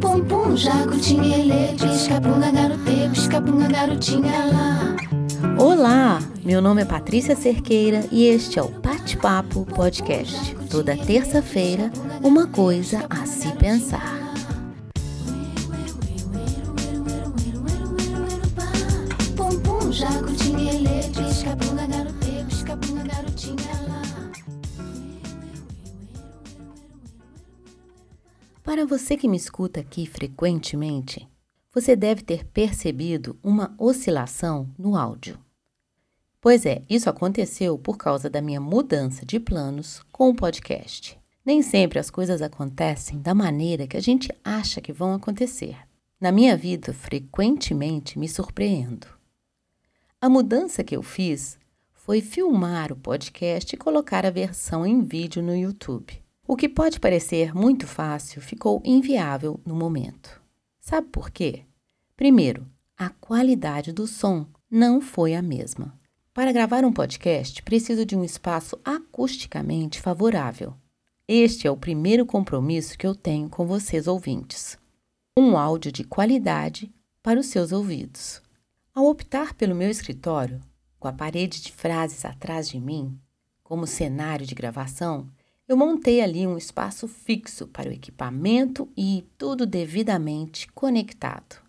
Pum pum, jacutinha ele, pisca-punga garote, pisca-punga garotinha lá. Olá, meu nome é Patrícia Cerqueira e este é o Bate-Papo Podcast. Toda terça-feira, uma coisa a se pensar. Pum pum, jacutinha ele, pisca-punga garote, pisca-punga garotinha lá. Para você que me escuta aqui frequentemente, você deve ter percebido uma oscilação no áudio. Pois é, isso aconteceu por causa da minha mudança de planos com o podcast. Nem sempre as coisas acontecem da maneira que a gente acha que vão acontecer. Na minha vida, frequentemente me surpreendo. A mudança que eu fiz foi filmar o podcast e colocar a versão em vídeo no YouTube. O que pode parecer muito fácil ficou inviável no momento. Sabe por quê? Primeiro, a qualidade do som não foi a mesma. Para gravar um podcast, preciso de um espaço acusticamente favorável. Este é o primeiro compromisso que eu tenho com vocês ouvintes. Um áudio de qualidade para os seus ouvidos. Ao optar pelo meu escritório, com a parede de frases atrás de mim, como cenário de gravação, eu montei ali um espaço fixo para o equipamento e tudo devidamente conectado.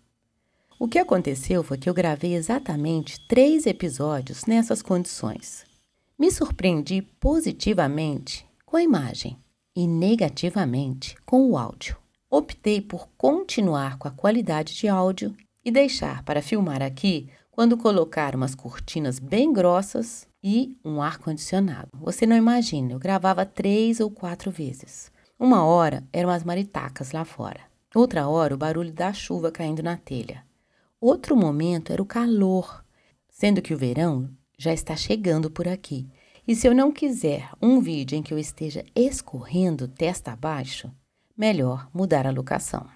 O que aconteceu foi que eu gravei exatamente três episódios nessas condições. Me surpreendi positivamente com a imagem e negativamente com o áudio. Optei por continuar com a qualidade de áudio e deixar para filmar aqui quando colocar umas cortinas bem grossas e um ar-condicionado. Você não imagina, eu gravava três ou quatro vezes. Uma hora eram as maritacas lá fora, outra hora o barulho da chuva caindo na telha. Outro momento era o calor, sendo que o verão já está chegando por aqui. E se eu não quiser um vídeo em que eu esteja escorrendo testa abaixo, melhor mudar a locação.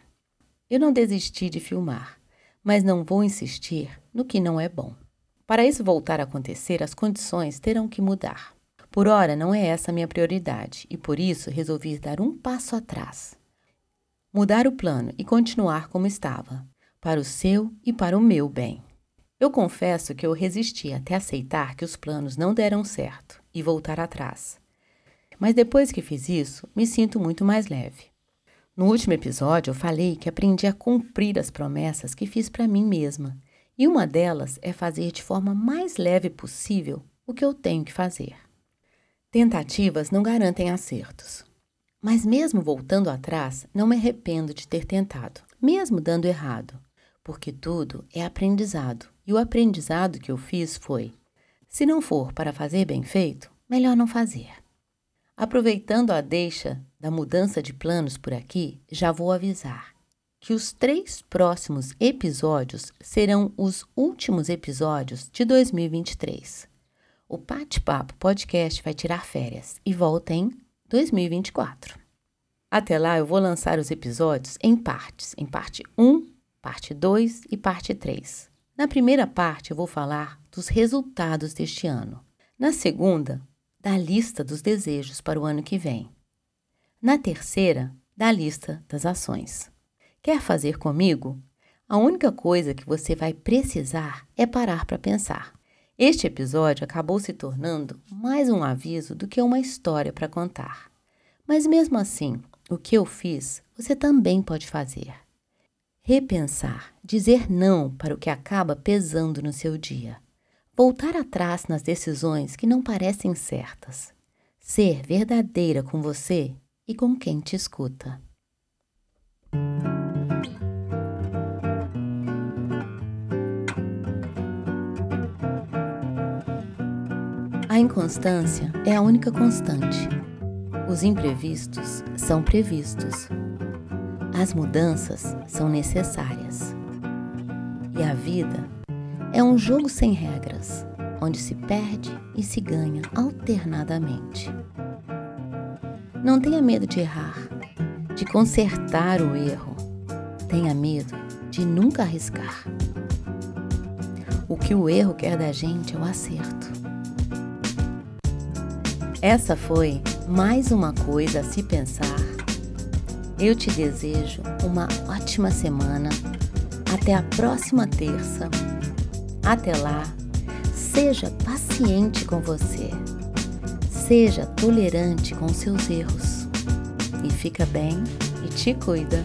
Eu não desisti de filmar, mas não vou insistir no que não é bom. Para isso voltar a acontecer, as condições terão que mudar. Por ora, não é essa a minha prioridade e por isso resolvi dar um passo atrás. Mudar o plano e continuar como estava, para o seu e para o meu bem. Eu confesso que eu resisti até aceitar que os planos não deram certo e voltar atrás. Mas depois que fiz isso, me sinto muito mais leve. No último episódio, eu falei que aprendi a cumprir as promessas que fiz para mim mesma, e uma delas é fazer de forma mais leve possível o que eu tenho que fazer. Tentativas não garantem acertos. Mas mesmo voltando atrás, não me arrependo de ter tentado, mesmo dando errado, porque tudo é aprendizado. E o aprendizado que eu fiz foi: se não for para fazer bem feito, melhor não fazer. Aproveitando a deixa da mudança de planos por aqui, já vou avisar que os três próximos episódios serão os últimos episódios de 2023. O Bate-Papo Podcast vai tirar férias e volta em 2024. Até lá, eu vou lançar os episódios em partes, em parte 1, parte 2 e parte 3. Na primeira parte, eu vou falar dos resultados deste ano. Na segunda, da lista dos desejos para o ano que vem. Na terceira, da lista das ações. Quer fazer comigo? A única coisa que você vai precisar é parar para pensar. Este episódio acabou se tornando mais um aviso do que uma história para contar. Mas mesmo assim, o que eu fiz, você também pode fazer. Repensar, dizer não para o que acaba pesando no seu dia. Voltar atrás nas decisões que não parecem certas. Ser verdadeira com você e com quem te escuta. A inconstância é a única constante. Os imprevistos são previstos. As mudanças são necessárias. E a vida é um jogo sem regras, onde se perde e se ganha alternadamente. Não tenha medo de errar, de consertar o erro. Tenha medo de nunca arriscar. O que o erro quer da gente é o acerto. Essa foi mais uma coisa a se pensar. Eu te desejo uma ótima semana. Até a próxima terça. Até lá, seja paciente com você. Seja tolerante com seus erros. E fica bem e te cuida.